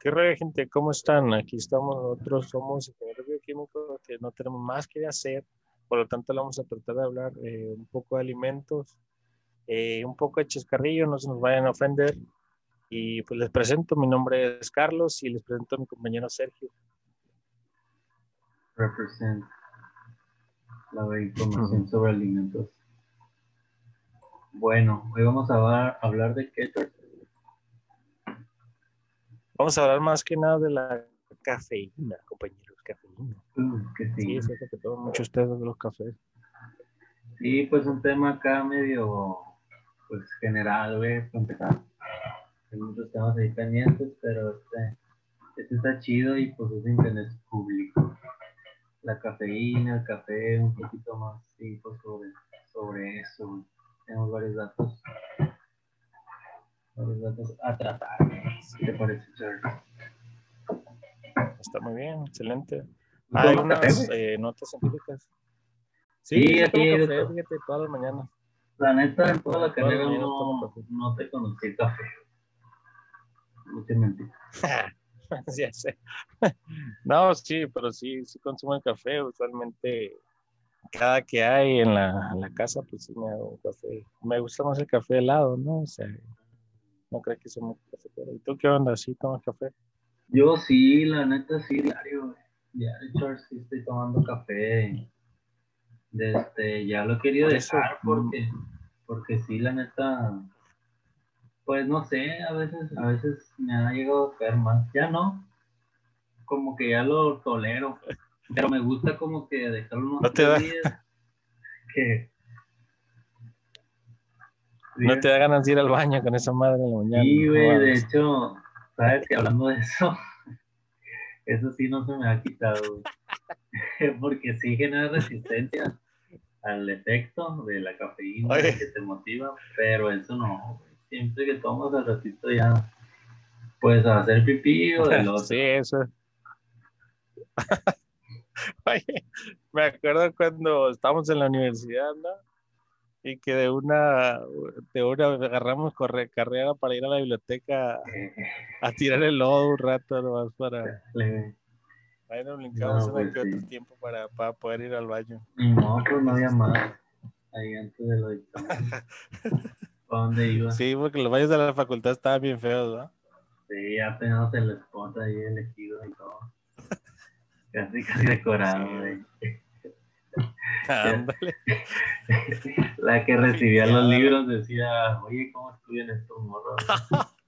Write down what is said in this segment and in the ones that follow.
¿Qué rollo, gente? ¿Cómo están? Aquí estamos nosotros, somos ingenieros bioquímicos que no tenemos más que hacer, por lo tanto vamos a tratar de hablar eh, un poco de alimentos, eh, un poco de chascarrillo, no se nos vayan a ofender. Y pues les presento, mi nombre es Carlos y les presento a mi compañero Sergio. Represent la información sobre alimentos. Bueno, hoy vamos a hablar de keto Vamos a hablar más que nada de la cafeína, compañeros, cafeína. Mm, que sí. Sí, es cierto que toman muchos ustedes de los cafés. Sí, pues un tema acá medio, pues general, güey, para empezar. Hay muchos temas ahí pendientes, pero este, este está chido y pues es interés público. La cafeína, el café, un poquito más, sí, pues sobre, sobre eso. Tenemos varios datos los datos a tratar. ¿Qué te parece, Charlie? Está muy bien, excelente. Hay unas eh, notas científicas. Sí, sí aquí café, fíjate, todas las mañanas. La neta, en toda la carrera no, no te conocí café. No te mentí. no, sí, pero sí, sí consumo el café. Usualmente, cada que hay en la, en la casa, pues sí me hago un café. Me gusta más el café helado, ¿no? O sea, no crees que somos cafeteros. ¿Y tú qué onda? ¿Sí tomas café? Yo sí, la neta sí, diario. Diario, sí estoy tomando café. Desde, ya lo he querido dejar porque, porque sí, la neta, pues no sé, a veces, a veces me ha llegado a caer más. Ya no, como que ya lo tolero, pero me gusta como que dejarlo unos ¿No días. Que, no te da ganas de ir al baño con esa madre en la mañana. Sí, güey, de hecho, sabes que hablando de eso, eso sí no se me ha quitado. Porque sí genera resistencia al efecto de la cafeína que te motiva, pero eso no, siempre que tomas al ratito ya puedes hacer pipí o del otro. Sí, eso. Oye, me acuerdo cuando estábamos en la universidad, ¿no? Y que de una, de una agarramos corre, carrera para ir a la biblioteca a, tirar el lodo un rato nomás para... Ahí nos brincamos no, pues, otro tiempo para, para, poder ir al baño. No, pues no había más. Ahí antes de lo ¿Para dónde iba? Sí, porque los baños de la facultad estaban bien feos, ¿no? Sí, apenas el spot ahí elegido y todo. casi, casi decorado, güey. La que recibía los libros decía, oye, ¿cómo estudian estos morros?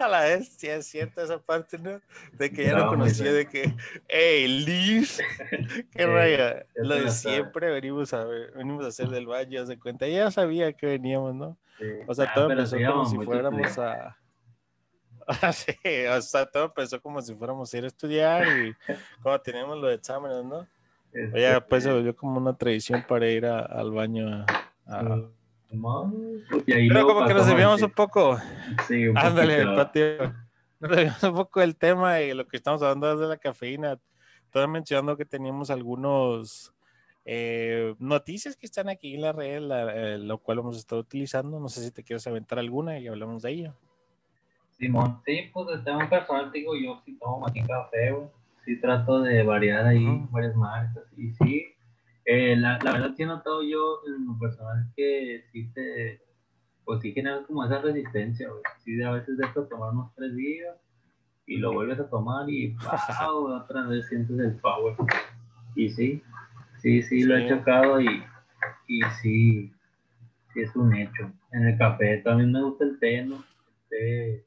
A la vez, sí es cierto esa parte, ¿no? De que ya no, conocía, de que, hey, Liz, qué raya, lo de siempre venimos a ver, venimos a hacer del baño, se cuenta, ya sabía que veníamos, ¿no? O sea, ah, todo empezó como si fuéramos a... sí, o sea, todo empezó como si fuéramos a ir a estudiar y como tenemos los exámenes, ¿no? Oye, este, pues se volvió como una tradición para ir al baño a, Pero como que nos desviamos un poco. Sí, un Ándale, patio. Nos desviamos un poco del tema y lo que estamos hablando es de la cafeína. Estaba mencionando que teníamos algunos eh, noticias que están aquí en la red, eh, lo cual hemos estado utilizando. No sé si te quieres aventar alguna y hablamos de ello. Simón, sí, pues el tema personal, digo, yo sí tomo aquí café, güey sí trato de variar ahí varias marcas. Y sí, eh, la, la, verdad sí he notado yo en lo personal que sí te, pues sí genera como esa resistencia, güey. Sí, a veces dejas tomar unos tres días y lo vuelves a tomar y wow, otra vez sientes el power. Y sí, sí, sí, lo he chocado y, y sí, sí es un hecho. En el café también me gusta el té, ¿no? El té,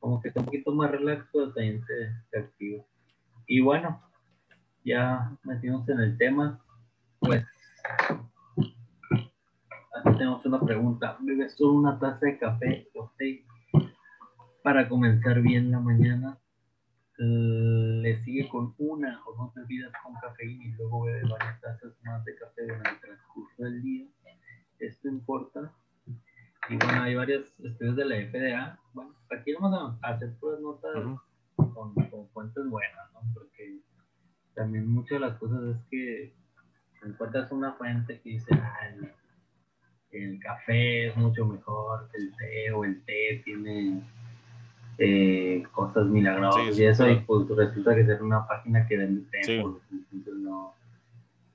como que está un poquito más relax, pero también te, te activa. Y bueno, ya metimos en el tema, pues aquí tenemos una pregunta. ¿Bebes solo una taza de café o té para comenzar bien la mañana? ¿Le sigue con una o dos bebidas con cafeína y luego bebe varias tazas más de café durante el transcurso del día? ¿Esto importa? Y bueno, hay varios estudios de la FDA. Bueno, aquí vamos a hacer puras notas con, fuentes buenas, ¿no? Porque también muchas de las cosas es que encuentras una fuente que dice, ah, el, café es mucho mejor que el té o el té tiene eh, cosas milagrosas y eso, y pues resulta que es una página que vende templos, entonces no,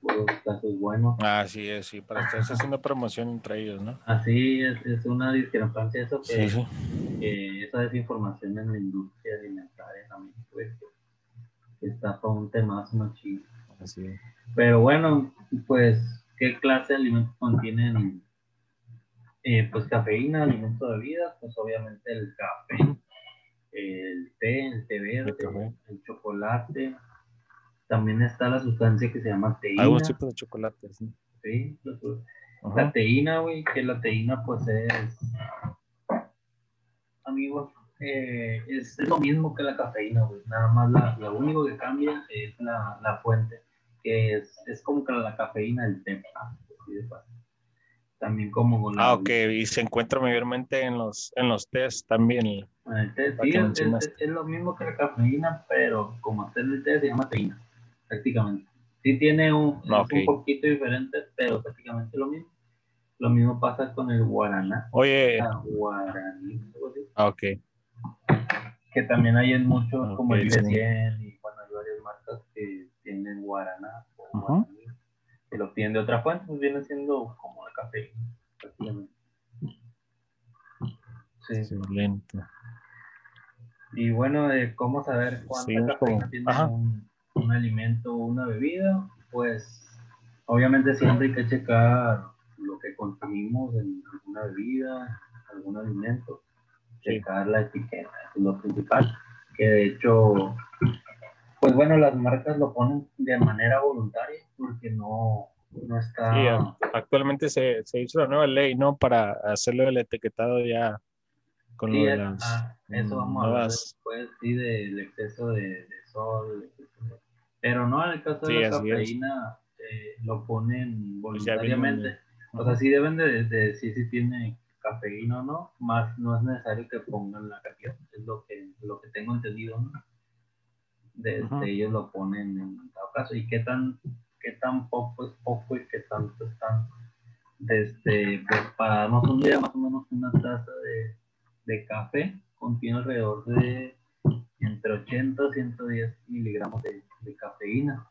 puros casos buenos. Ah, sí, sí, para estarse haciendo promoción entre ellos, ¿no? Así es, es una discrepancia eso que, esa desinformación en la industria alimentaria también, pues, que está para un tema más chido. Así Pero bueno, pues, ¿qué clase de alimentos contienen? Eh, pues cafeína, alimento de vida, pues obviamente el café, el té, el té verde, el, chocolate. También está la sustancia que se llama teína. Algún tipo de chocolate, sí. Sí, la, teína, güey, que la teína pues es, amigos, eh, es, lo mismo que la cafeína, güey. Nada más la, lo único que cambia es la, la fuente, que es, es como que la cafeína del té. Fácil también como con Ah, ok, y se encuentra mayormente en los, en los test también. El té, sí, es, lo mismo que la cafeína, pero como está en el té se llama teína, prácticamente. Sí tiene un, un poquito diferente, pero prácticamente lo mismo. Lo mismo pasa con el guaraná. Oye. Ah, guaraní. Ok. Que también hay en muchos, como el de 100 y bueno, hay varias marcas que tienen guaraná o guaraní si lo piden de otra fuente, pues viene siendo como de café. Sí. Excelente. Y bueno, de cómo saber cuánta cafeína tiene un, un, alimento o una bebida, pues obviamente siempre hay que checar lo que consumimos en alguna bebida, algún alimento, checar la etiqueta, es lo principal, que de hecho pues bueno, las marcas lo ponen de manera voluntaria porque no, no está... Sí, actualmente se, se, hizo la nueva ley, ¿no? Para hacerlo el etiquetado ya con sí, las ah, eso vamos a hablar después, sí, del exceso de, sol, pero no, en el caso de la cafeína eh, lo ponen voluntariamente. o sea, sí deben de, decir si tiene cafeína o no, más no es necesario que pongan la cafeína, es lo que, lo que tengo entendido, ¿no? desde ellos lo ponen en todo caso. ¿Y qué tan, qué tan poco es poco y qué tanto es tanto? Desde, pues para darnos un día, más o menos una taza de, de café contiene alrededor de entre 80 y 110 miligramos de, de, cafeína.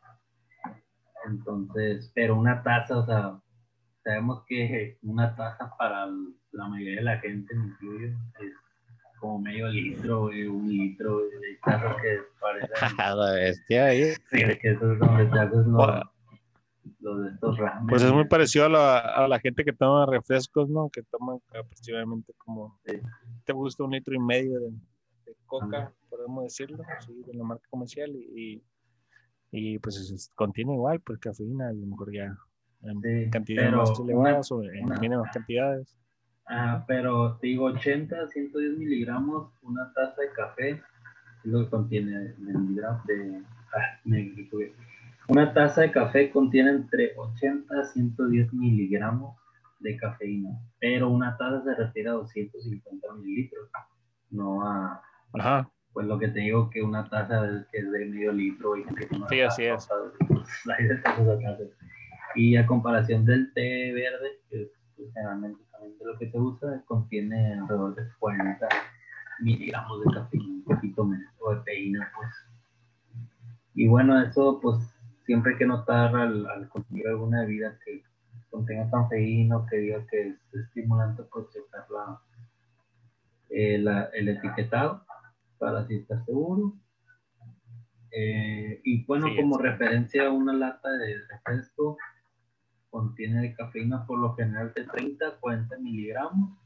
Entonces, pero una taza, o sea, sabemos que una taza para la mayoría de la gente, me incluyo, es como medio litro, un litro de carro que la bestia ahí. Sí, que eso es donde te haces los, de estos ramen. Pues es muy parecido a la, a la, gente que toma refrescos, ¿no? Que toman aproximadamente como. Te gusta un litro y medio de, coca, podemos decirlo, sí, de la marca comercial y, y pues contiene igual, pues cafeína, a lo mejor ya en cantidades más elevadas o en mínimas cantidades. Ah, pero te digo, 80, 110 miligramos, una taza de café, lo que contiene miligramos de... Ah, una taza de café contiene entre 80 a 110 miligramos de cafeína, pero una taza se refiere a 250 mililitros, no a... Ajá. Pues lo que te digo que una taza es, que es de medio litro y que Sí, así es. Y a comparación del té verde, que pues, generalmente de lo que te gusta contiene alrededor de 40 miligramos de cafeína, un poquito menos, o de teína, pues. Y bueno, eso pues siempre hay que notar al, consumir alguna bebida que contenga cafeína que diga que es estimulante, pues checar eh, la, el etiquetado para así estar seguro. Eh, y bueno, como referencia a una lata de refresco, contiene de cafeína por lo general de 30 a 40 miligramos.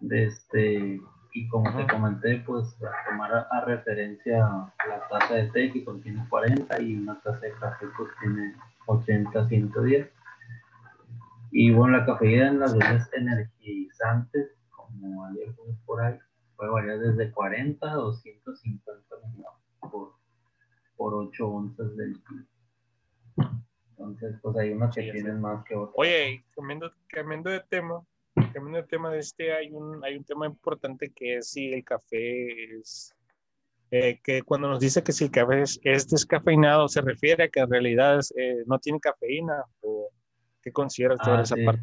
De este, y como te comenté, pues a tomar a, referencia la taza de té que contiene 40 y una taza de café pues tiene 80, 110. Y bueno, la cafeína en las bebidas energizantes, como ayer por ahí, puede variar desde 40 a 250 miligramos por, por 8 onzas del kilo. Entonces, pues hay unos que tienen más que otros. Oye, cambiando, cambiando de tema, cambiando de tema de este, hay un, hay un tema importante que es si el café es, eh, que cuando nos dice que si el café es, descafeinado, se refiere a que en realidad eh, no tiene cafeína, o qué consideras toda ah, esa parte?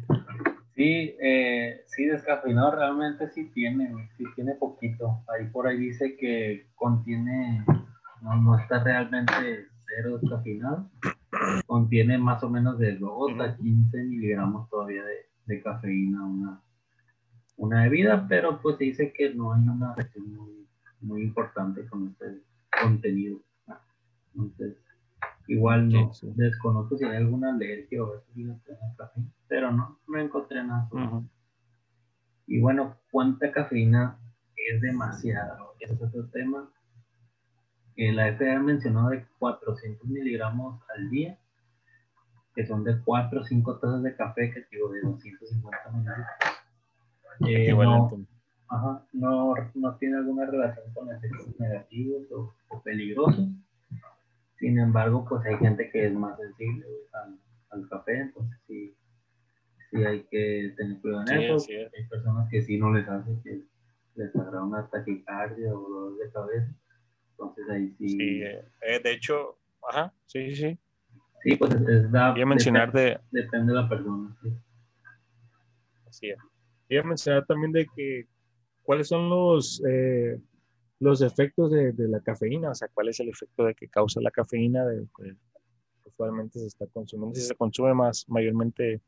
Sí, eh, sí, descafeinado realmente sí tiene, sí tiene poquito. Ahí por ahí dice que contiene, no, no está realmente cero descafeinado, contiene más o menos de 2 a 15 miligramos todavía de, de cafeína una, una bebida, pero pues dice que no hay una reacción muy, muy importante con este contenido. Entonces, igual no desconozco si hay alguna alergia o eso café, pero no, no encontré nada. Y bueno, ¿cuánta cafeína es demasiado? Ese es otro tema. Eh, la FDA mencionó de 400 miligramos al día, que son de 4 o 5 tazas de café, que digo de 250 mililitros. Eh, no, no, no, tiene alguna relación con efectos negativos o, peligrosos. Sin embargo, pues hay gente que es más sensible al, café, entonces sí, sí hay que tener cuidado en eso. Hay personas que sí no les hace que les haga una taquicardia o dolor de cabeza. Entonces ahí sí. Sí, eh, de hecho, ajá, sí, sí. Sí, pues es, da, mencionar depende, de... depende de la persona. Sí. Así es. Quería mencionar también de que cuáles son los, eh, los efectos de, de, la cafeína, o sea, cuál es el efecto de que causa la cafeína, de, que usualmente se está consumiendo, si se consume más, mayormente,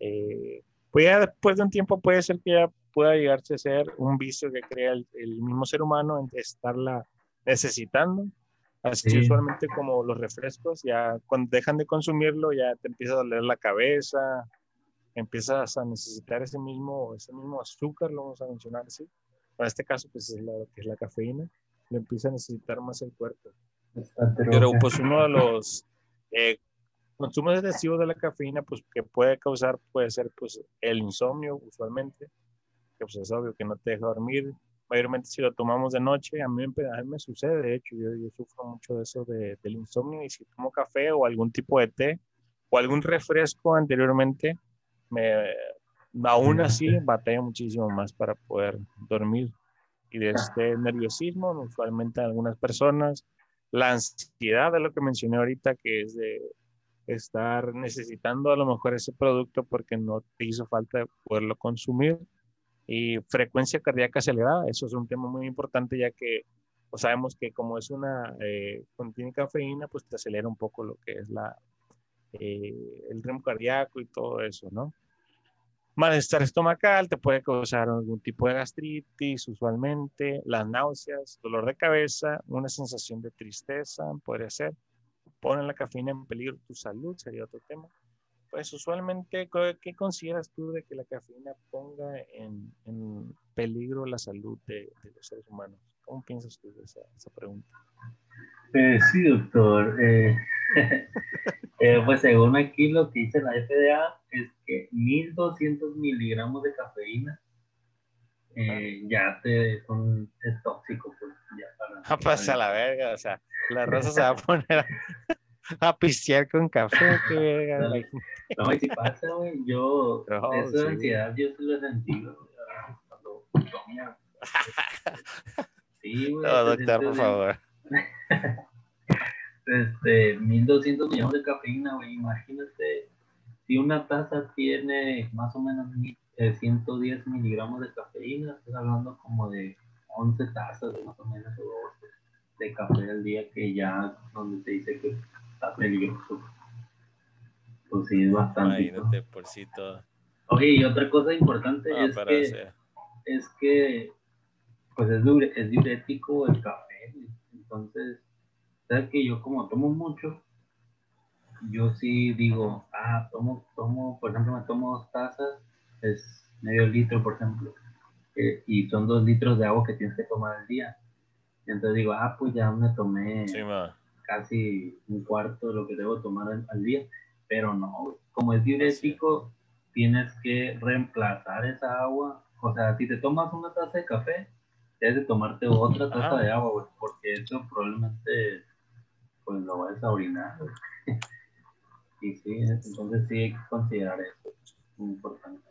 eh, pues ya después de un tiempo puede ser que ya pueda llegarse a ser un vicio que crea el, mismo ser humano en estarla necesitando. Así usualmente como los refrescos, ya cuando dejan de consumirlo ya te empieza a doler la cabeza, empiezas a necesitar ese mismo, ese mismo azúcar, lo vamos a mencionar así. Para este caso, pues es la, que es la cafeína, lo empieza a necesitar más el cuerpo. Pero pues uno de los eh, consumos excesivos de la cafeína, pues que puede causar, puede ser pues el insomnio usualmente, que pues es obvio que no te deja dormir. Mayormente si lo tomamos de noche, a mí, me sucede, de hecho, yo, yo sufro mucho de eso de, del insomnio y si tomo café o algún tipo de té o algún refresco anteriormente, me, aún así batalla muchísimo más para poder dormir. Y de este nerviosismo, usualmente algunas personas, la ansiedad de lo que mencioné ahorita, que es de estar necesitando a lo mejor ese producto porque no te hizo falta poderlo consumir. Y frecuencia cardíaca acelerada, eso es un tema muy importante ya que pues sabemos que como es una, eh, contiene cafeína, pues te acelera un poco lo que es la, eh, el ritmo cardíaco y todo eso, ¿no? Malestar estomacal te puede causar algún tipo de gastritis, usualmente, las náuseas, dolor de cabeza, una sensación de tristeza, podría ser. Ponen la cafeína en peligro tu salud, sería otro tema. Pues usualmente, ¿qué consideras tú de que la cafeína ponga en, en peligro la salud de, los seres humanos? ¿Cómo piensas tú de esa, esa pregunta? Eh, sí, doctor. Eh, eh, pues según aquí lo que dice la FDA es que 1200 miligramos de cafeína eh, ya te son, es tóxico. Pues, ya para, pasa la verga, o sea, la raza se va a poner a, pistear con café, qué verga. No, y si pasa, güey, yo, no, eso de ansiedad, yo sí lo he sentido, cuando comía. Sí, güey. No, doctor, por favor. este, 1200 millones de cafeína, güey. Imagínate si una taza tiene más o menos 110 eh, miligramos de cafeína, estás hablando como de 11 tazas más o menos de café al día que ya donde te dice que está peligroso. Pues sí, es bastante. Imagínate por sí todo. Oye, y otra cosa importante es, que, es que pues es, es diurético el café. Entonces, sabes que yo como tomo mucho, yo sí digo, ah, tomo, tomo, por ejemplo, me tomo dos tazas, es medio litro, por ejemplo, eh, y son dos litros de agua que tienes que tomar al día. Y entonces digo, ah, pues ya me tomé casi un cuarto de lo que debo tomar al, día, pero no, como es diurético, tienes que reemplazar esa agua. O sea, si te tomas una taza de café, tienes que tomarte otra taza de agua, porque eso probablemente pues lo vas a orinar. y sí, entonces sí hay que considerar eso, muy importante.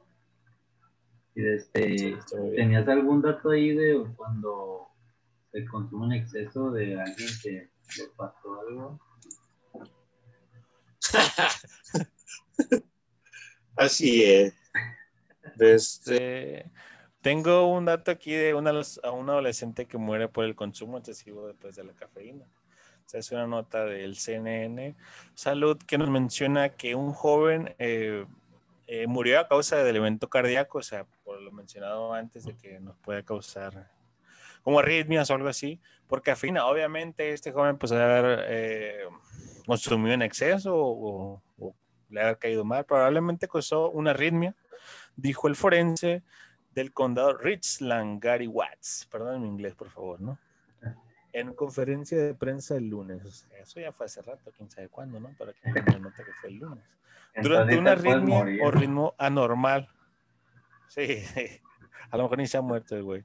Y este, ¿tenías algún dato ahí de cuando se consume en exceso de alguien que le pasó algo? Así es. Desde... Tengo un dato aquí de una, a un adolescente que muere por el consumo excesivo después de la cafeína. O sea, es una nota del CNN Salud que nos menciona que un joven eh, eh, murió a causa del evento cardíaco, o sea, lo mencionado antes de que nos pueda causar como arritmias o algo así, por cafeína. Obviamente este joven pues debe haber eh, consumido en exceso o, o, le haber caído mal. Probablemente causó una arritmia, dijo el forense del condado Richland, Gary Watts. Perdón mi inglés, por favor, ¿no? En conferencia de prensa el lunes. eso ya fue hace rato, quién sabe cuándo, ¿no? Para que nota que fue el lunes. Durante una arritmia o ritmo anormal. Sí, a lo mejor ni se ha muerto el güey.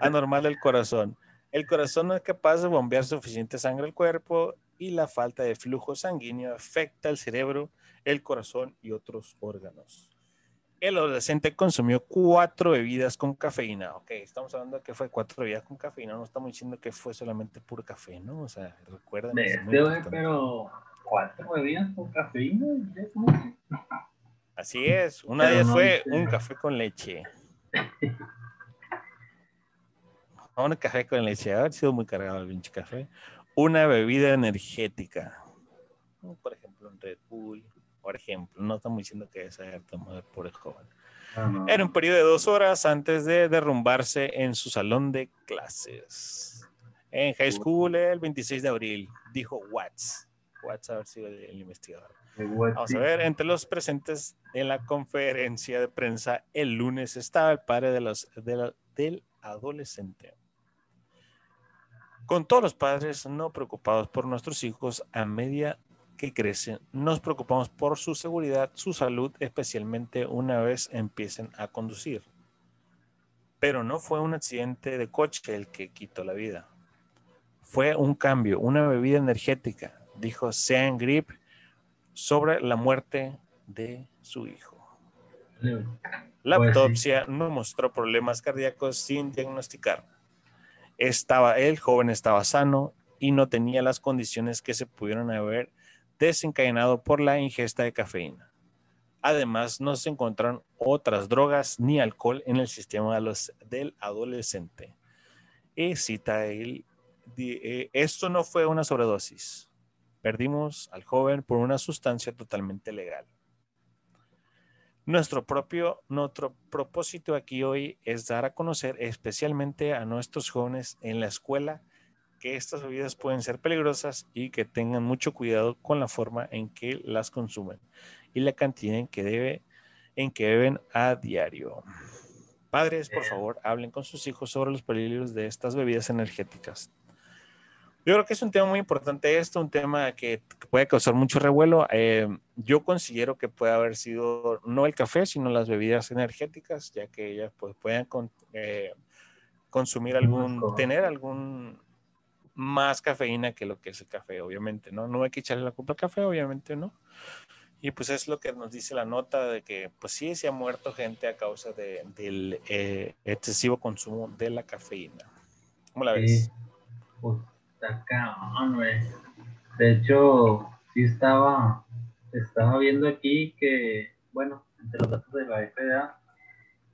Anormal del corazón. El corazón no es capaz de bombear suficiente sangre al cuerpo y la falta de flujo sanguíneo afecta el cerebro, el corazón y otros órganos el adolescente consumió cuatro bebidas con cafeína. Ok, estamos hablando de que fue cuatro bebidas con cafeína, no estamos diciendo que fue solamente puro café, ¿no? O sea, recuerden. pero cuatro bebidas con cafeína. Así es, una de ellas fue un café con leche. un café con leche, haber sido muy cargado el pinche café. Una bebida energética, por ejemplo, un Red Bull, por ejemplo. No estamos diciendo que esa tomado por el joven. Ah, Era un periodo de dos horas antes de derrumbarse en su salón de clases. En high school el 26 de abril, dijo Watts. Watts haber sido el, investigador. Vamos a ver, entre los presentes en la conferencia de prensa el lunes estaba el padre del adolescente. Con todos los padres no preocupados por nuestros hijos a media que crecen, nos preocupamos por su seguridad, su salud, especialmente una vez empiecen a conducir. Pero no fue un accidente de coche el que quitó la vida. Fue un cambio, una bebida energética, dijo Sean Grip sobre la muerte de su hijo. La pues autopsia no mostró problemas cardíacos sin diagnosticar. Estaba, el joven estaba sano y no tenía las condiciones que se pudieron haber desencadenado por la ingesta de cafeína. Además, no se encontraron otras drogas ni alcohol en el sistema de los, del adolescente. Y cita él, eh, esto no fue una sobredosis. Perdimos al joven por una sustancia totalmente legal. Nuestro propio, nuestro propósito aquí hoy es dar a conocer especialmente a nuestros jóvenes en la escuela que estas bebidas pueden ser peligrosas y que tengan mucho cuidado con la forma en que las consumen y la cantidad en que, debe, en que beben a diario. Padres, por favor, hablen con sus hijos sobre los peligros de estas bebidas energéticas. Yo creo que es un tema muy importante esto, un tema que puede causar mucho revuelo. Eh, yo considero que puede haber sido no el café, sino las bebidas energéticas, ya que ellas pues, pueden eh, consumir algún, tener algún más cafeína que lo que es el café, obviamente, ¿no? No hay que echarle la culpa al café, obviamente, ¿no? Y pues es lo que nos dice la nota de que, pues sí, se ha muerto gente a causa de, del eh, excesivo consumo de la cafeína. ¿Cómo la ves? Pues está cabrón, güey. De hecho, sí estaba, estaba viendo aquí que, bueno, entre los datos de la FDA,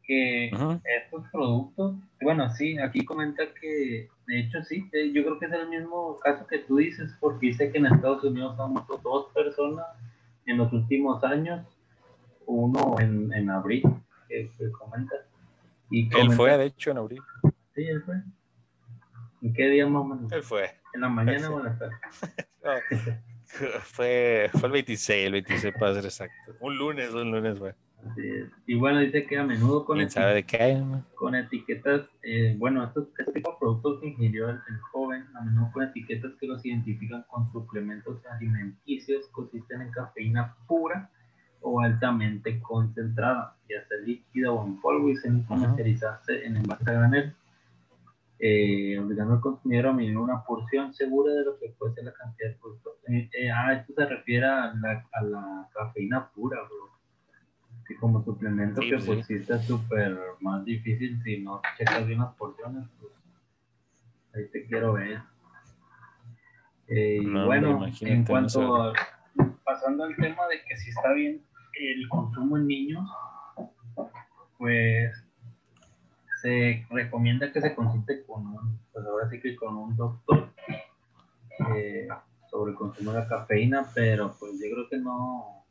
que estos productos, bueno, sí, aquí comenta que de hecho, sí, eh, yo creo que es el mismo caso que tú dices, porque dice que en Estados Unidos han muerto dos personas en los últimos años, uno en, en abril, que, comenta. Y él fue, de hecho, en abril. Sí, él fue. ¿En qué día más o menos? Él fue. ¿En la mañana o en la tarde? fue, fue el 26, el 26 para ser exacto. Un lunes, un lunes fue. Y bueno, dice que a menudo con, sabe de qué con etiquetas, eh, bueno, estos, este tipo de productos que ingirió el, joven, a menudo con etiquetas que los identifican con suplementos alimenticios, consisten en cafeína pura o altamente concentrada, ya sea líquida o en polvo y se comercializarse en envase granel, eh, obligando al consumidor a medir una porción segura de lo que puede ser la cantidad de producto. Eh, eh, ah, esto se refiere a la, a la cafeína pura, bro como suplemento que pues sí está súper más difícil si no checas bien las porciones, pues ahí te quiero ver. Eh, y bueno, en cuanto a, pasando al tema de que si está bien el consumo en niños, pues se recomienda que se consulte con un, pues ahora sí que con un doctor eh, sobre el consumo de la cafeína, pero pues yo creo que no,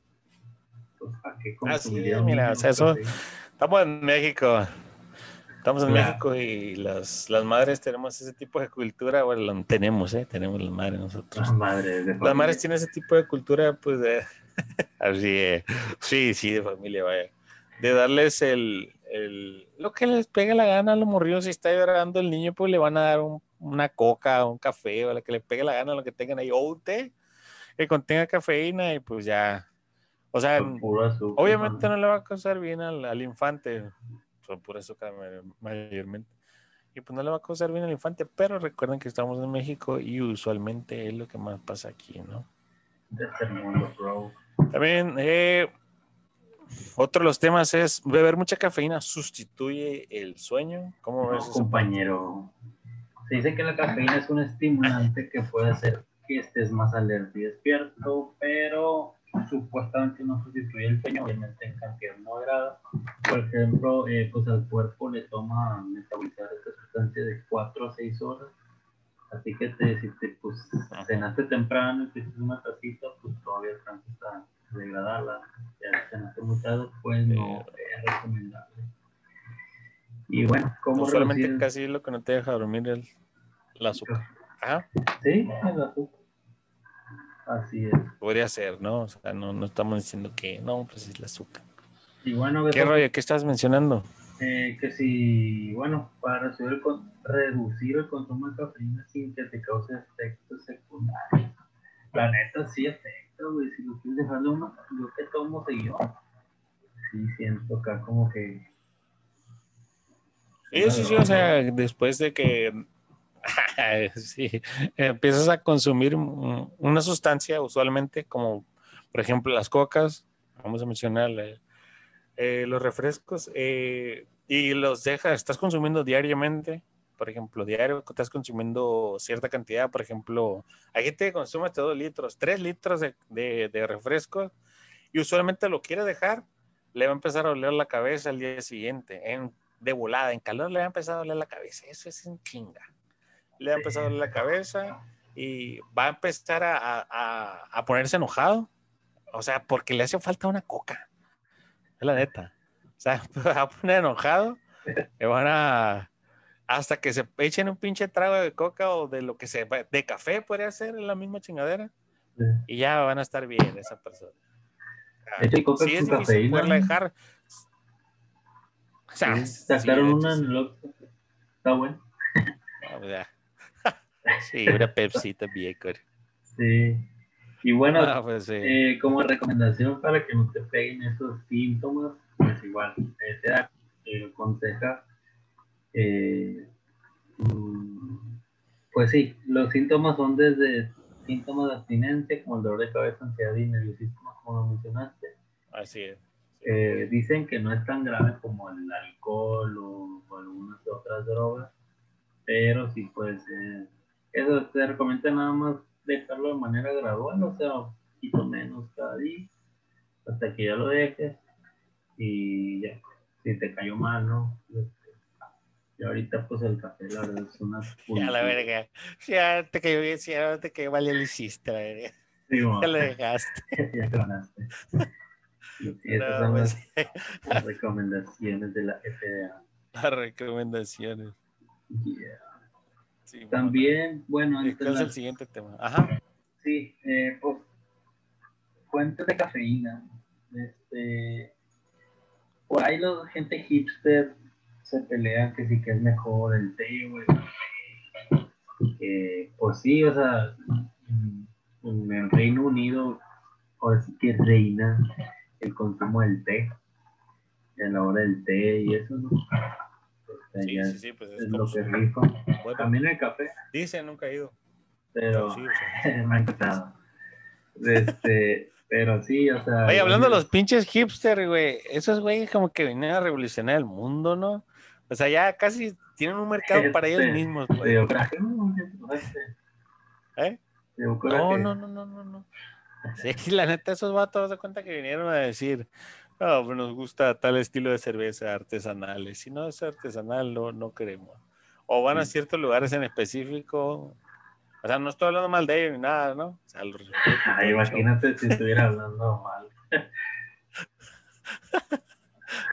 pues a qué consumir. Ah, mira, o sea, eso, estamos en México, estamos en México y las, las madres tenemos ese tipo de cultura, bueno, tenemos, ¿eh? Tenemos las madres nosotros. Las madres, de las madres tienen ese tipo de cultura, pues, de, así, sí, sí, de familia, vaya, de darles el, el, lo que les pegue la gana a los morrillos, si está llorando el niño, pues le van a dar una coca, un café, o lo que le pegue la gana, lo que tengan ahí, o un té que contenga cafeína y pues ya. O sea, obviamente no le va a causar bien al, infante, son pura azúcar mayormente. Y pues no le va a causar bien al infante, pero recuerden que estamos en México y usualmente es lo que más pasa aquí, ¿no? También, eh, otro de los temas es beber mucha cafeína sustituye el sueño. ¿Cómo ves compañero? Se dice que la cafeína es un estimulante que puede hacer que estés más alerta y despierto, pero supuestamente no sustituye el sueño, obviamente en cantidad moderada. Por ejemplo, eh, pues al cuerpo le toma metabolizar esta sustancia de 4 a 6 horas. Así que te, si te pues, cenaste temprano y te hiciste una tacita, pues todavía alcanzas a degradarla, ya se hace mutado, pues no es recomendable. Y bueno, como solamente casi lo que no te deja dormir el, el azúcar. Ajá. Sí, el azúcar. Así es. Podría ser, ¿no? O sea, no, no estamos diciendo que no, pues es el azúcar. Y bueno, ¿qué rollo? ¿Qué estás mencionando? Eh, que si, bueno, para reducir el consumo de cafeína sin que te cause efectos secundarios. La neta sí afecta si lo quieres dejar de uno, yo que tomo seguido. Sí, siento acá como que. Sí, sí, o sea, después de que sí, empiezas a consumir una sustancia, usualmente, como por ejemplo las cocas, vamos a mencionar eh, los refrescos, eh, y los dejas, estás consumiendo diariamente, por ejemplo, diario estás consumiendo cierta cantidad, por ejemplo, hay gente que consume hasta dos litros, tres litros de, de, refresco y usualmente lo quiere dejar, le va a empezar a doler la cabeza al día siguiente, en, de volada, en calor le va a empezar a doler la cabeza, eso es en chinga. Le va a empezar a doler la cabeza y va a empezar a, a, a ponerse enojado, o sea, porque le hace falta una coca, es la neta. O sea, va a poner enojado, le van a, hasta que se echen un pinche trago de coca o de lo que sea, de café podría ser en la misma chingadera. Y ya van a estar bien esa persona. sí, es difícil poderla dejar. O sea, sacaron una en el Está bueno. Pues sí, una Pepsi también, Sí. Y bueno, ah, pues eh, como recomendación para que no te peguen esos síntomas, pues igual, eh, te da, eh, aconseja eh, mm, pues sí, los síntomas son desde síntomas de abstinencia, como el dolor de cabeza, ansiedad y nerviosismo, como lo mencionaste. Así es. Eh, dicen que no es tan grave como el alcohol o, algunas otras drogas, pero sí puede ser. Eso te recomienda nada más dejarlo de manera gradual, o sea, un poquito menos cada día, hasta que ya lo dejes y ya, si te cayó mal, ¿no? Y ahorita, pues el café, la verdad, es una. Ya la verga. Ya te cayó bien, ya te cayó mal, ya lo hiciste, la verga. ya lo dejaste. ya ganaste. Y esas son pues, las, recomendaciones de la FDA. Las recomendaciones. Yeah. También, bueno. ¿Cuál es el siguiente tema? Ajá. Sí, eh, pues, fuentes de cafeína. Este, por ahí la gente hipster se pelean que sí que es mejor el té, güey. pues sí, o sea, en el Reino Unido, ahora sí que reina el consumo del té, a la hora del té y eso, ¿no? sí, sí, sí, pues es, lo que rico. También el café. Dice, nunca he ido. Pero, sí, me ha encantado. Este, pero sí, o sea. Oye, hablando de los pinches hipster, güey, esos güeyes como que vienen a revolucionar el mundo, ¿no? O sea, ya casi tienen un mercado para ellos este, mismos. Pues. ¿Eh? No, no, no, no, no, no. Sí, la neta, esos vatos de cuenta que vinieron a decir, No, pues nos gusta tal estilo de cerveza artesanales. Si no es artesanal, no, no queremos. O van a ciertos lugares en específico. O sea, no estoy hablando mal de ellos ni nada, ¿no? O sea, imagínate si estuviera hablando mal.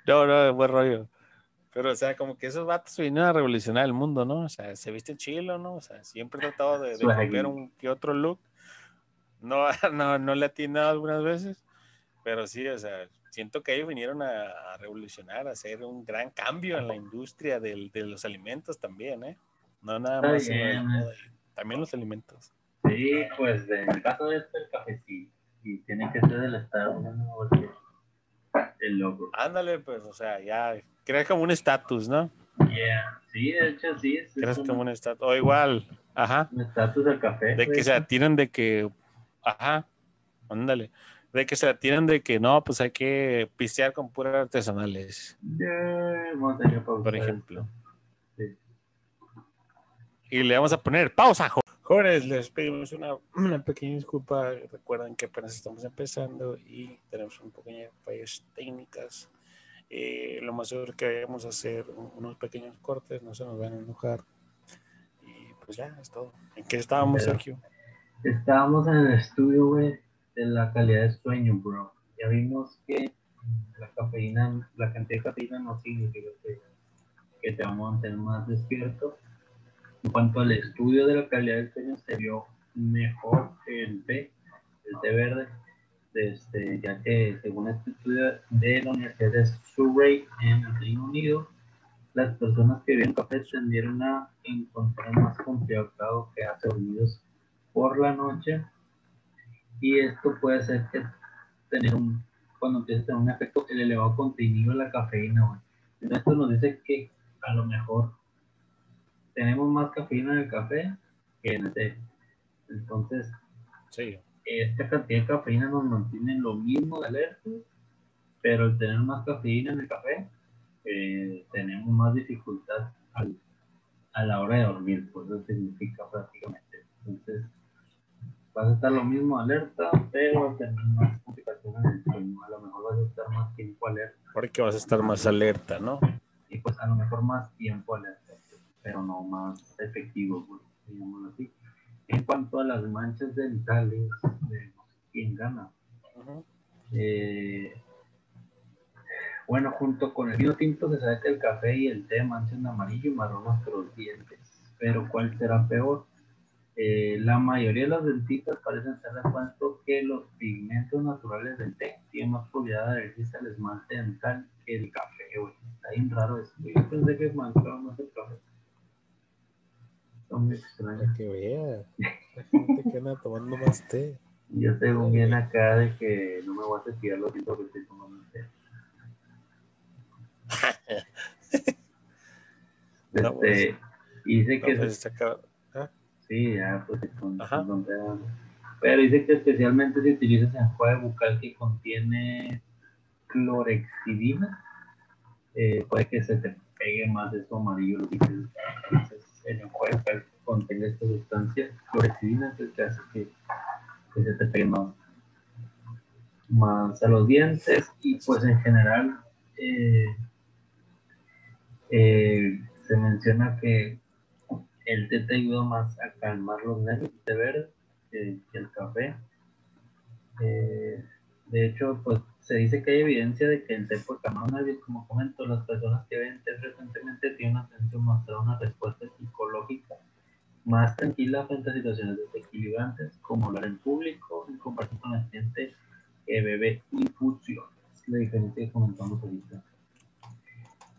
no, no, buen rollo. Pero, o sea, como que esos vatos vinieron a revolucionar el mundo, ¿no? O sea, se visten chilo, ¿no? O sea, siempre he tratado de, de un que otro look. No, no, no le atinado algunas veces, pero sí, o sea, siento que ellos vinieron a, revolucionar, a hacer un gran cambio en la industria del, de los alimentos también, ¿eh? No nada más, también los alimentos. Sí, pues en el caso de este, el café sí, y tiene que ser del Estado, ¿no? El logo. Ándale, pues, o sea, ya crea como un estatus, ¿no? Yeah. Sí, de hecho, sí. Es, Creas como un estatus, o igual, ajá. Un estatus del café. De que se atiran de que, ajá, ándale de que se tienen de que no, pues hay que pistear con puras artesanales. por ejemplo. Y le vamos a poner pausa, jóvenes. Les pedimos una, una, pequeña disculpa. Recuerden que apenas estamos empezando y tenemos un pequeñas fallas técnicas. Eh, lo más seguro que vayamos a hacer unos pequeños cortes, no se nos van a enojar. Y pues ya, es todo. ¿En qué estábamos, Sergio? Estábamos en el estudio, güey de la calidad de sueño, bro. Ya vimos que la cafeína, la cantidad de cafeína no significa que, que te va a mantener más despierto. En cuanto al estudio de la calidad del sueño, se vio mejor el té, el té verde, este, ya que según este estudio de la Universidad de Surrey en el Reino Unido, las personas que beben café tendieron a encontrar más confiado que hace dormidos por la noche. Y esto puede ser que tener un, cuando empieza a tener un efecto, el elevado contenido de la cafeína, Esto nos dice que a lo mejor tenemos más cafeína en el café que en el té. Entonces, esta cantidad de cafeína nos mantiene lo mismo de alerta, pero al tener más cafeína en el café, eh, tenemos más dificultad a la hora de dormir, pues eso significa prácticamente. Entonces, vas a estar lo mismo alerta, pero tener más complicaciones en el sueño. A lo mejor vas a estar más tiempo alerta. Porque vas a estar más alerta, ¿no? Y pues a lo mejor más tiempo alerta, pero no más efectivo, pues, digamos así. En cuanto a las manchas dentales, de quién gana. Eh, bueno, junto con el vino tinto se sabe que el café y el té manchan amarillo y marrón nuestros dientes. Pero ¿cuál será peor? Eh, la mayoría de las dentistas parecen ser de acuerdo que los pigmentos naturales del té tienen más probabilidad de adherirse al esmalte dental que el café, Está bien raro eso. Yo pensé que manchaba más el café. Extraño. Que vea. La gente que anda tomando más té. Yo tengo bien acá de que no me voy a cepillar los dientes porque estoy tomando té. este, dice que... Pues, Sí, ya, pues con, Pero dice que especialmente si utilizas enjuague bucal que contiene clorexidina, eh, puede que se te pegue más eso amarillo. El enjuague bucal contiene esta sustancia, clorexidina, que hace que, se te pegue más, a los dientes y pues en general eh, eh, se menciona que el té te ayuda más a calmar los nervios de verde que, el café. Eh, de hecho, pues se dice que hay evidencia de que el los nervios. Como comento, las personas que ven té frecuentemente tienen una tendencia a mostrar una respuesta psicológica más tranquila frente a situaciones desequilibrantes, como hablar en público en comparación con la gente que bebe infusión. Es la diferencia que comentamos ahorita.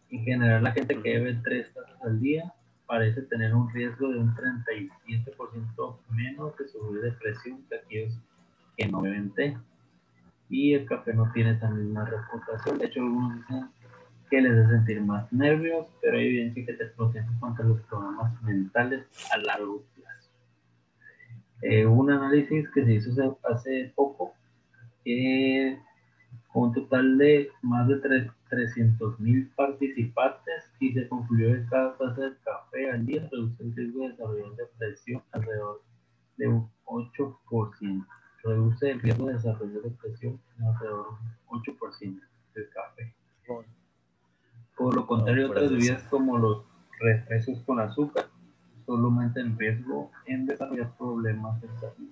En general, la gente que bebe tres tazas al día parece tener un riesgo de un 37% menos de sufrir depresión que aquellos que no beben té. Y el café no tiene esa misma reputación. De hecho, algunos dicen que les hace sentir más nervios, pero hay evidencia que te protege contra los problemas mentales a largo plazo. Eh, un análisis que se hizo hace poco, que un total de más de 300.000 participantes y se concluyó que cada taza de café al día reduce el riesgo de desarrollar depresión alrededor de un 8% reduce el riesgo de desarrollar depresión en alrededor un 8% del café. Por lo contrario, otras bebidas como los refrescos con azúcar solo aumentan el riesgo en desarrollar problemas de salud.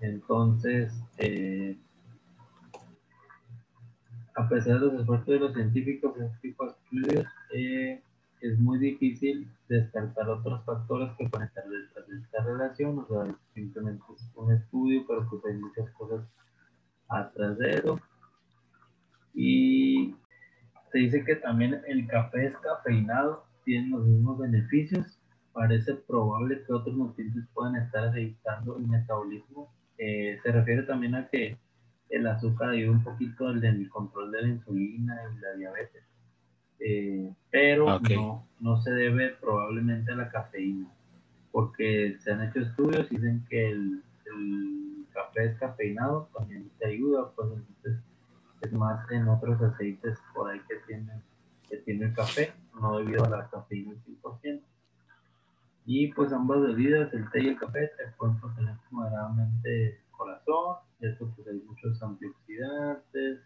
Entonces, eh, a pesar de los esfuerzos de los científicos en este tipo de estudios, eh, es muy difícil descartar otros factores que pueden estar detrás de esta relación. O sea, simplemente es un estudio, pero pues hay muchas cosas atrás de eso. Y se dice que también el café descafeinado tiene los mismos beneficios. Parece probable que otros nutrientes puedan estar afectando el metabolismo. Eh, se refiere también a que el azúcar ayuda un poquito en el control de la insulina y la diabetes. Eh, pero no, no se debe probablemente a la cafeína, porque se han hecho estudios y dicen que el, el café descafeinado también te ayuda, pues entonces es más en otros aceites por ahí que tienen, que tiene el café, no debido a la cafeína 100%. Y pues ambas bebidas, el té y el café, te pueden proteger moderadamente el corazón, esto pues hay muchos antioxidantes,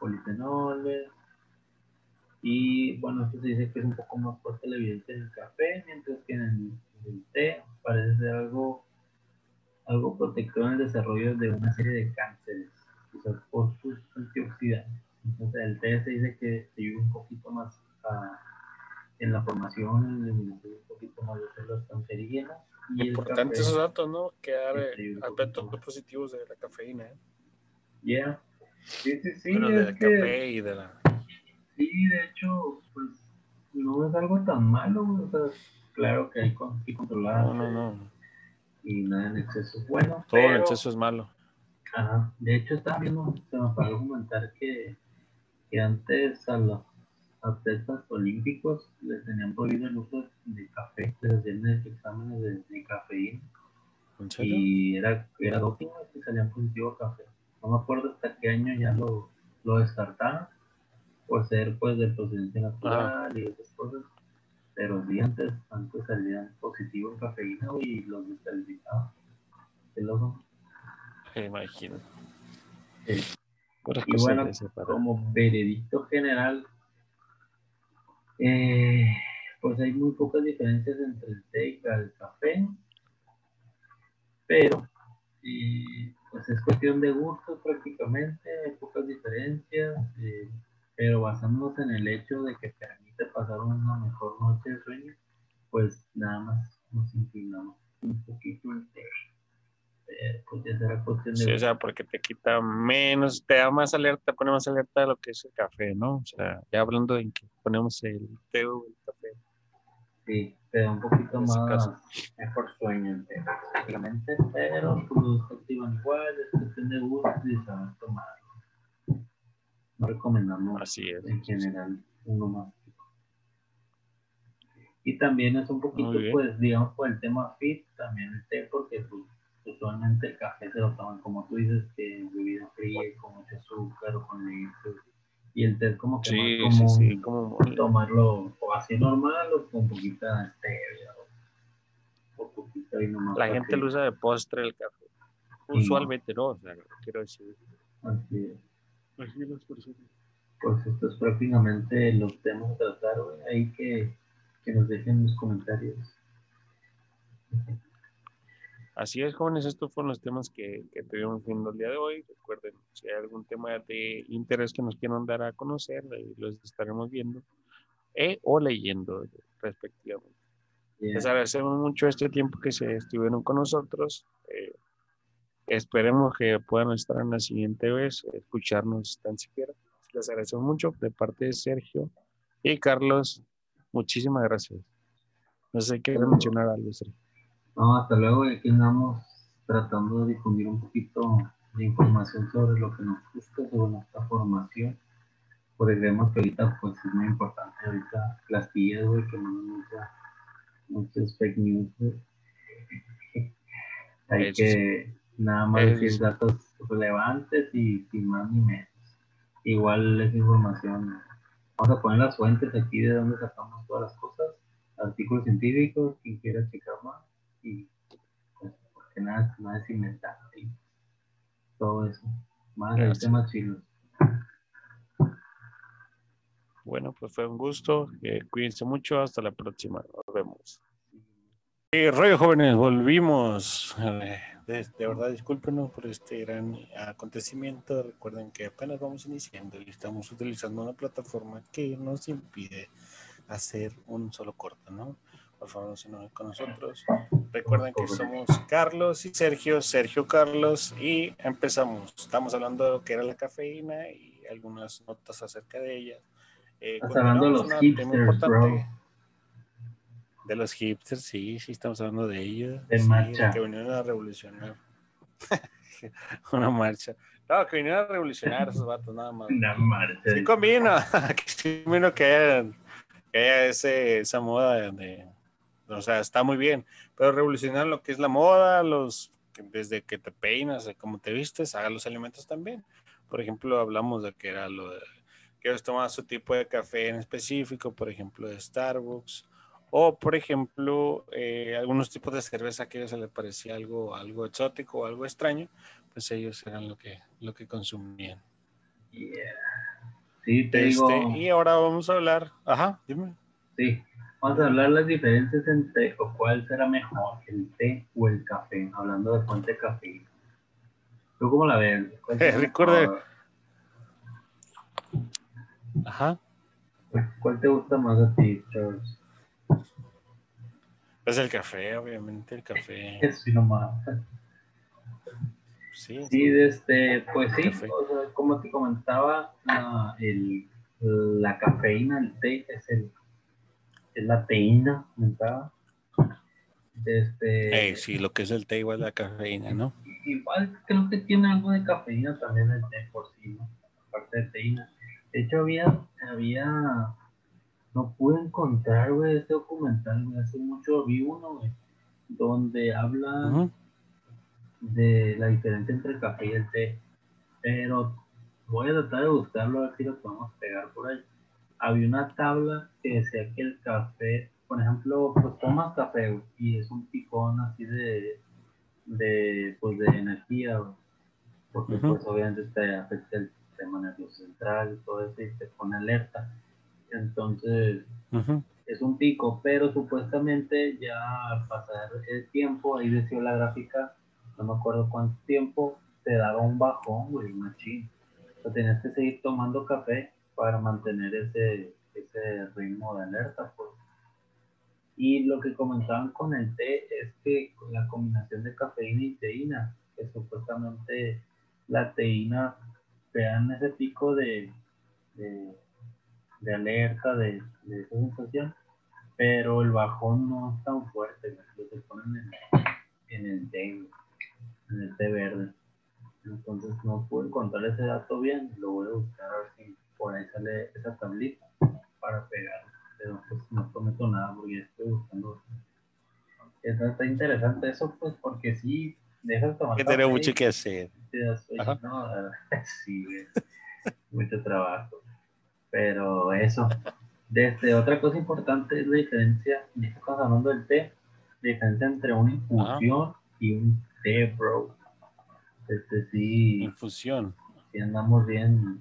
polifenoles, y bueno, esto se dice que es un poco más fuerte la evidencia en el café, mientras que en el, té parece ser algo, algo protector en el desarrollo de una serie de cánceres, quizás por sus antioxidantes. Entonces el té se dice que se ayuda un poquito más en la formación, en la eliminación un poquito más de células cancerígenas. Y Importantes esos datos, ¿no? Que hay aspectos positivos de la cafeína. ¿eh? Yeah. Sí, sí, sí. Bueno, del café y de la Sí, de hecho, pues no es algo tan malo, o sea, claro que hay que controlar. No, no, no. Y nada en exceso es bueno. Todo en exceso es malo. Ajá. De hecho, estaba viendo, se me paró comentar que, que antes a los atletas olímpicos les tenían prohibido el uso de café, les hacían exámenes de, de cafeína. ¿En serio? Y era, era doping, que salían positivo café. No me acuerdo hasta qué año ya lo, lo descartaron por ser pues de procedencia natural y esas cosas. Pero sí, antes, antes salían positivos en cafeína y los descalificaban. Qué loco. Me imagino. Sí. Y bueno, como veredicto general, eh, pues hay muy pocas diferencias entre el té y el café, pero eh, pues es cuestión de gusto prácticamente, hay pocas diferencias. Eh, pero basándonos en el hecho de que permite pasar una mejor noche de sueño, pues nada más nos inclinamos un poquito el té. pues ya será cuestión de... Sí, o sea, porque te quita menos, te da más alerta, pone más alerta de lo que es el café, ¿no? O sea, ya hablando en que ponemos el té o el café. Sí, te da un poquito más mejor sueño el té, básicamente, pero pues activan igual, es cuestión de gusto y saber tomar no recomendamos Así es, en general uno más. Y también es un poquito, pues, digamos, por el tema fit, también el té, porque pues, usualmente el café se lo toman, como tú dices, que bebida fría, con mucho azúcar o con leche. Y el té es como que sí, más común sí, sí, como... tomarlo o así normal o con poquita stevia o, o poquita y nomás. La gente lo usa de postre el café. Usualmente no, o sea, quiero decir. Así es. Pues esto es prácticamente los temas a tratar, Ahí que, que nos dejen los comentarios. Así es, jóvenes, estos fueron los temas que, que tuvimos viendo el día de hoy. Recuerden, si hay algún tema de interés que nos quieran dar a conocer, los estaremos viendo eh, o leyendo respectivamente. Les agradecemos mucho este tiempo que se estuvieron con nosotros. Eh, Esperemos que puedan estar en la siguiente vez, escucharnos tan siquiera. Les agradecemos mucho de parte de Sergio y Carlos. Muchísimas gracias. No sé qué mencionar algo, Sergio. No, hasta luego. Aquí andamos tratando de difundir un poquito de información sobre lo que nos gusta, sobre nuestra formación. Porque creemos que ahorita pues es muy importante ahorita las pillas, güey, que no mucha, muchas fake news, Hay que Nada más decir datos relevantes y sin más ni menos. Igual es información. Vamos a poner las fuentes aquí de donde sacamos todas las cosas, artículos científicos, quien quiera checar más. Y pues, porque nada, nada es inventado. Y todo eso. Más de temas chilos. Bueno, pues fue un gusto. Eh, cuídense mucho. Hasta la próxima. Nos vemos. Eh, rollo jóvenes, volvimos. De, verdad, discúlpenos por este gran acontecimiento. Recuerden que apenas vamos iniciando y estamos utilizando una plataforma que nos impide hacer un solo corte, ¿no? Por favor, no se enojen con nosotros. Recuerden que somos Carlos y Sergio, Sergio Carlos, y empezamos. Estamos hablando de lo que era la cafeína y algunas notas acerca de ella. Eh, Estamos hablando de los hipsters, bro. De los hipsters, sí, sí, estamos hablando de ellos. De marcha. que vinieron a revolucionar. Una marcha. No, que vinieron a revolucionar esos vatos, nada más. Una marcha. Sí, combina. sí, combina que haya, que haya ese, esa moda de o sea, está muy bien, pero revolucionar lo que es la moda, los desde que te peinas, cómo te vistes, haga los alimentos también. Por ejemplo, hablamos de que era lo de que ellos tomaban su tipo de café en específico, por ejemplo, de Starbucks, o por ejemplo, eh, algunos tipos de cerveza que a ellos se les parecía algo, algo exótico o algo extraño, pues ellos eran lo que, lo que consumían. Sí, te este, Y ahora vamos a hablar, ajá, dime. Sí, Vamos a hablar las diferencias entre o cuál será mejor, el té o el café, hablando de fuente de café. ¿Tú cómo la ves? Recuerde. Ajá. ¿Cuál te gusta más a ti, Charles? Pues el café, obviamente, el café. Sí, nomás. Sí, sí, este, pues sí, como te comentaba, el, la cafeína, el té es el es la teína mentada. Este, sí, lo que es el té igual la cafeína, ¿no? Igual creo que tiene algo de cafeína también el té por sí, ¿no? Aparte de teína. De hecho, había, había, no pude encontrar, güey, este documental, güey, hace mucho vi uno, güey, donde habla de la diferencia entre el café y el té, pero voy a tratar de buscarlo a ver si lo podemos pegar por ahí. Había una tabla que decía que el café, por ejemplo, pues tomas café y es un picón así de, de, pues de energía, porque pues obviamente te afecta el sistema nervioso central y todo eso y te pone alerta. Entonces, es un pico, pero supuestamente ya al pasar el tiempo, ahí decía la gráfica, no me acuerdo cuánto tiempo, te daba un bajón, güey, machín. O sea, tenías que seguir tomando café para mantener ese, ese ritmo de alerta. Pues. Y lo que comentaban con el té es que la combinación de cafeína y teína, que supuestamente la teína te dan ese pico de, de, alerta, de, de, esa sensación, pero el bajón no es tan fuerte, lo que ponen en, en el té, en el té verde. Entonces no puedo encontrar ese dato bien, lo voy a buscar a ver si por ahí sale esa tablita para pegar. Pero pues no prometo nada porque estoy buscando. Está, interesante eso, pues, porque sí, dejas tomar. Que tiene mucho que hacer. No, sí, mucho trabajo. Pero eso. Desde otra cosa importante es la diferencia, ya estamos hablando del té, la diferencia entre una infusión y un té, bro. Este sí. Infusión. Si andamos bien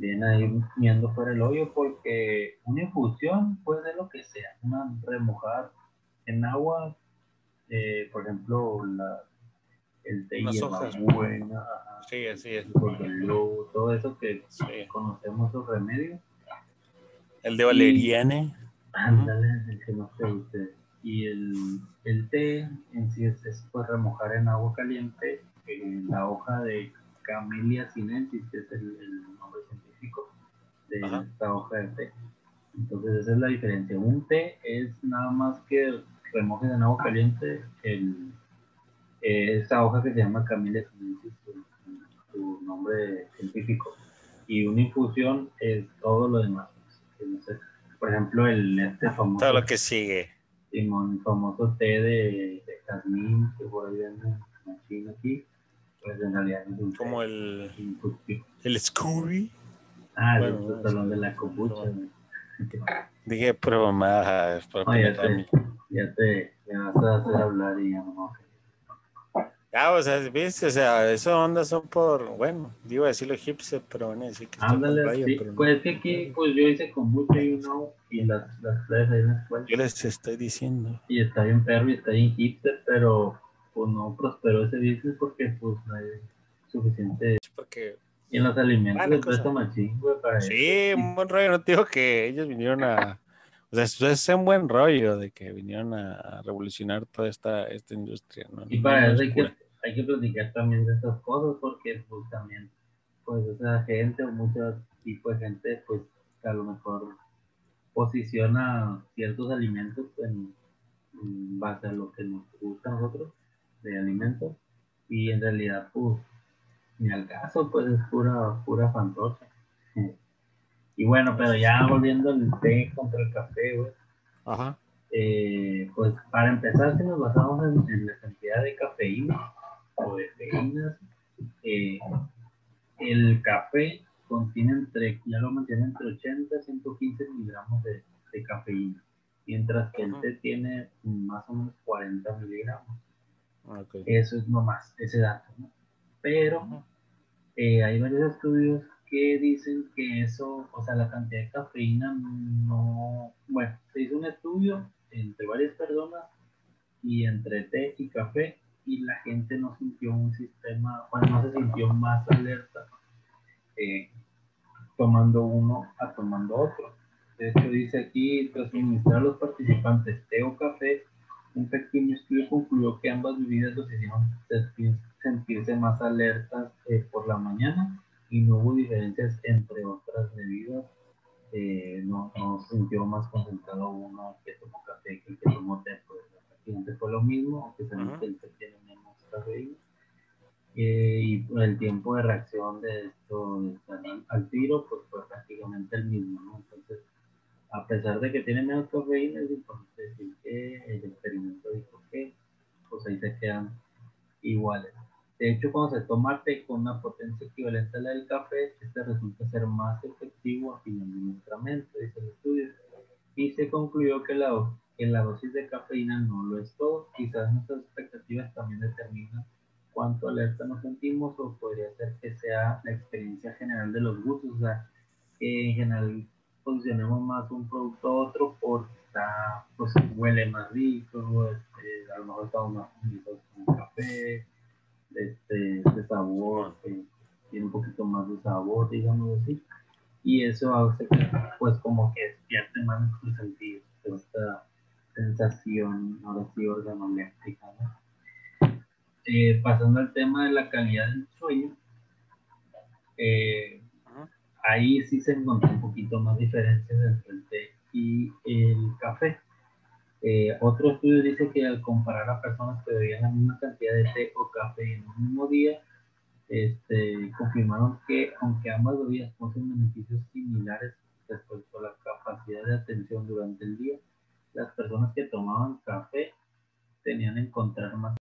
bien ahí miendo fuera el hoyo porque una infusión puede ser lo que sea, una remojar en agua, eh, por ejemplo, la, el té y buena, sí, así es. todo eso que conocemos los remedios. El de valeriane. Ándale, el que no se Y el, el té en sí es, es pues, remojar en agua caliente eh, la hoja de Camellia sinensis, que es el, el nombre científico de esta hoja de té. Entonces esa es la diferencia. Un té es nada más que remojes en agua caliente el, esa hoja que se llama Camellia sinensis, su, nombre científico. Y una infusión es todo lo demás. Por ejemplo, el este famoso. Todo lo que sigue. Simón, famoso té de, de jazmín que por ahí venden en aquí. Pues en realidad es un Como el. El Scooby. Ah, bueno, el salón de la kombucha. Dije bromas. No, ya, te, ya te ya vas a hacer hablar y ya no. Ah, o sea, viste, o sea, esas ondas son por, bueno, digo decirlo egipcio, pero bueno, decir que Ándale, sí. Pues que aquí, pues yo hice con mucho y uno, y las, las clases ahí en la escuela. Yo les estoy diciendo. Y está bien perro y está bien hipster, pero pues no prosperó ese business porque pues no hay suficiente. Porque y en los alimentos bueno, cuesta machín, güey, para Sí, un buen rollo, no te digo que ellos vinieron a o sea, es un buen rollo de que vinieron a revolucionar toda esta, esta industria. ¿no? Y para eso hay que, hay que platicar también de estas cosas porque pues también, pues esa gente o mucho tipo de gente, pues a lo mejor posiciona ciertos alimentos en, base a lo que nos gusta a nosotros de alimentos y en realidad pues ni al caso pues es pura pura fantocha y bueno, pero ya volviendo al té contra el café, güey. Ajá. Eh, pues para empezar, si nos basamos en, la cantidad de cafeína o de cafeínas, eh, el café contiene entre, ya lo mencioné, entre 80 y 115 miligramos de, cafeína, mientras que el té tiene más o menos 40 miligramos. Okay. Eso es nomás, ese dato, ¿no? Pero eh, hay varios estudios que dicen que eso, o sea, la cantidad de cafeína no, bueno, se hizo un estudio entre varias personas y entre té y café y la gente no sintió un sistema, bueno, no se sintió más alerta eh, tomando uno a tomando otro. De hecho, dice aquí, tras suministrar a los participantes té o café, un pequeño estudio concluyó que ambas bebidas los hicieron sentirse más alertas eh, por la mañana y no hubo diferencias entre otras bebidas. Eh, no, no sintió más concentrado uno que tomó café que el que tomó té. Pues prácticamente fue lo mismo, aunque se uh el té tiene menos cafeína. Eh, y el tiempo de reacción de esto al tiro, pues fue prácticamente el mismo, ¿no? Entonces, a pesar de que tiene menos cafeína, es importante decir que el experimento dijo que, pues ahí se quedan iguales. De hecho, cuando se toma té con una potencia equivalente a la del café, este resulta ser más efectivo afinando nuestra mente, dice el estudio. Y se concluyó que la, que la dosis de cafeína no lo es todo. Quizás nuestras expectativas también determinan cuánto alerta nos sentimos o podría ser que sea la experiencia general de los gustos. O sea, que en general posicionemos más un producto a otro porque está, pues huele más rico, este, a lo mejor estamos más unidos con café este, de sabor, tiene un poquito más de sabor, digamos así. Y eso hace que, pues, como que despierte más el sentido, esta sensación, ahora sí, organoléptica, ¿no? Eh, pasando al tema de la calidad del sueño, eh, ahí sí se encontró un poquito más diferencias entre el té y el café. Eh, otro estudio dice que al comparar a personas que bebían la misma cantidad de té o café en un mismo día, este, confirmaron que aunque ambas bebidas poseen beneficios similares respecto a la capacidad de atención durante el día, las personas que tomaban café tenían que encontrar más.